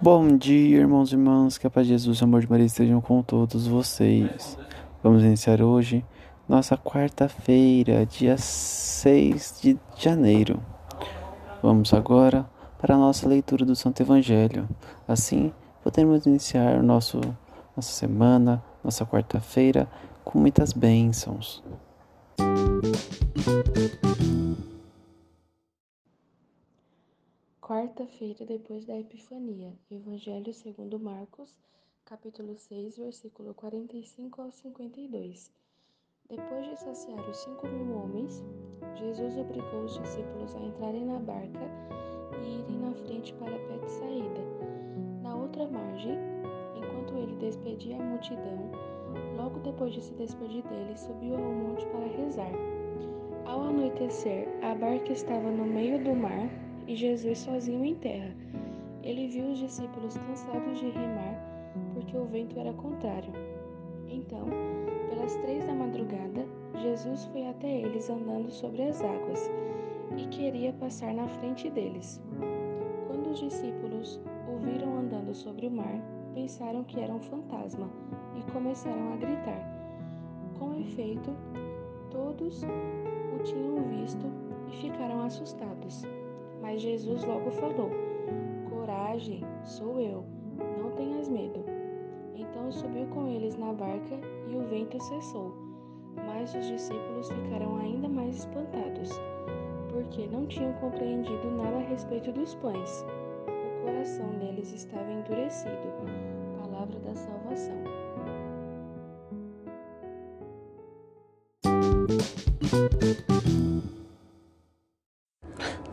Bom dia, irmãos e irmãs, que a paz de Jesus e o amor de Maria estejam com todos vocês. Vamos iniciar hoje nossa quarta-feira, dia 6 de janeiro. Vamos agora para a nossa leitura do Santo Evangelho. Assim, podemos iniciar nosso, nossa semana, nossa quarta-feira, com muitas bênçãos. Quarta-feira depois da Epifania, Evangelho segundo Marcos, capítulo 6, versículo 45 ao 52. Depois de saciar os cinco mil homens, Jesus obrigou os discípulos a entrarem na barca e irem na frente para Betsaída. Na outra margem, enquanto ele despedia a multidão, Logo depois de se despedir dele, subiu ao monte para rezar. Ao anoitecer, a barca estava no meio do mar e Jesus sozinho em terra. Ele viu os discípulos cansados de remar, porque o vento era contrário. Então, pelas três da madrugada, Jesus foi até eles andando sobre as águas e queria passar na frente deles. Quando os discípulos o viram andando sobre o mar, pensaram que era um fantasma e começaram a gritar. Com efeito, todos o tinham visto e ficaram assustados. Mas Jesus logo falou: Coragem, sou eu, não tenhas medo. Então subiu com eles na barca e o vento cessou. Mas os discípulos ficaram ainda mais espantados, porque não tinham compreendido nada a respeito dos pães. O coração deles estava endurecido. Palavra da salvação.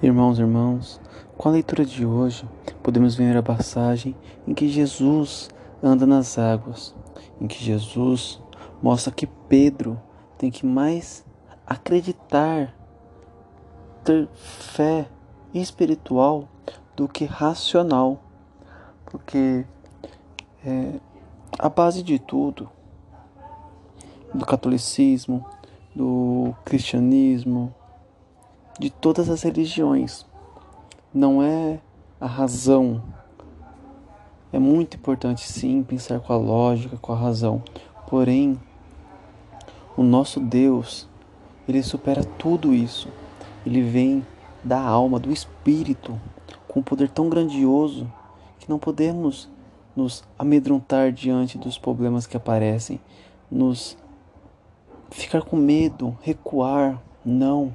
Irmãos e irmãos, com a leitura de hoje, podemos ver a passagem em que Jesus anda nas águas, em que Jesus mostra que Pedro tem que mais acreditar, ter fé espiritual do que racional, porque é, a base de tudo, do catolicismo, do cristianismo, de todas as religiões. Não é a razão. É muito importante sim pensar com a lógica, com a razão. Porém, o nosso Deus, ele supera tudo isso. Ele vem da alma, do espírito, com um poder tão grandioso que não podemos nos amedrontar diante dos problemas que aparecem, nos ficar com medo, recuar. Não.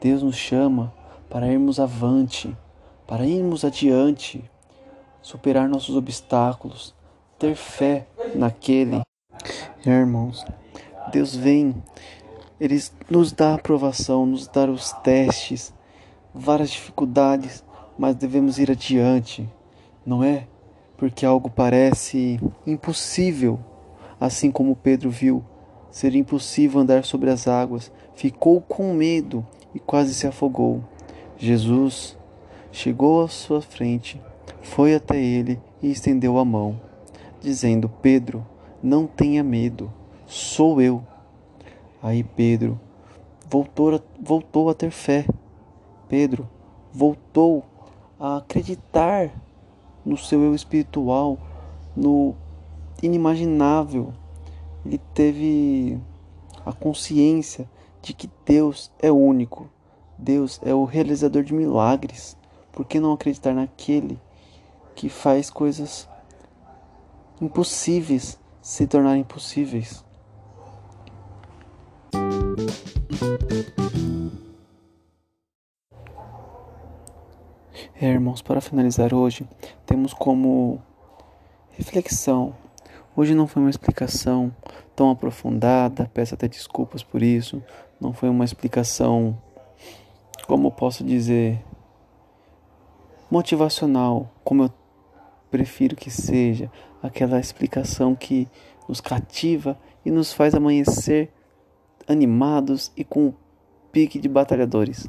Deus nos chama para irmos avante, para irmos adiante, superar nossos obstáculos, ter fé naquele. Irmãos, Deus vem, Ele nos dá aprovação, nos dá os testes, várias dificuldades, mas devemos ir adiante, não é? Porque algo parece impossível, assim como Pedro viu ser impossível andar sobre as águas, ficou com medo e quase se afogou. Jesus chegou à sua frente, foi até ele e estendeu a mão, dizendo: Pedro, não tenha medo, sou eu. Aí Pedro voltou a, voltou a ter fé. Pedro voltou a acreditar no seu eu espiritual, no inimaginável. Ele teve a consciência de que Deus é único, Deus é o realizador de milagres. Por que não acreditar naquele que faz coisas impossíveis se tornarem possíveis? É, irmãos, para finalizar hoje, temos como reflexão. Hoje não foi uma explicação tão aprofundada, peço até desculpas por isso. Não foi uma explicação, como posso dizer, motivacional, como eu prefiro que seja, aquela explicação que nos cativa e nos faz amanhecer animados e com um pique de batalhadores.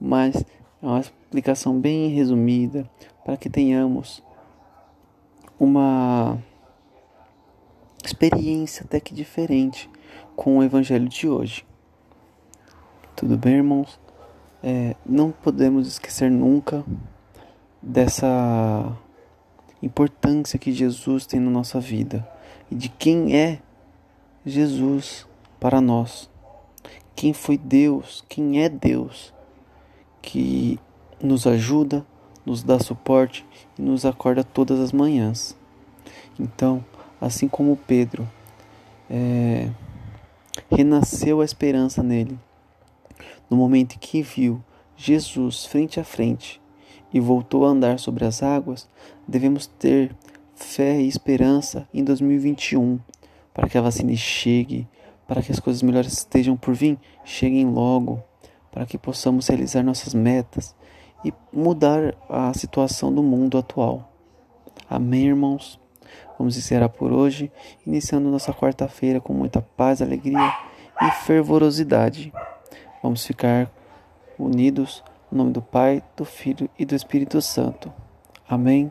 Mas é uma explicação bem resumida para que tenhamos uma experiência até que diferente com o Evangelho de hoje. Tudo bem, irmãos? É, não podemos esquecer nunca dessa importância que Jesus tem na nossa vida e de quem é Jesus para nós. Quem foi Deus, quem é Deus que nos ajuda, nos dá suporte e nos acorda todas as manhãs. Então, assim como Pedro é, renasceu a esperança nele, no momento em que viu Jesus frente a frente e voltou a andar sobre as águas, devemos ter fé e esperança em 2021 para que a vacina chegue, para que as coisas melhores estejam por vir, cheguem logo para que possamos realizar nossas metas e mudar a situação do mundo atual. Amém, irmãos? Vamos encerrar por hoje, iniciando nossa quarta-feira com muita paz, alegria e fervorosidade. Vamos ficar unidos no nome do Pai, do Filho e do Espírito Santo. Amém.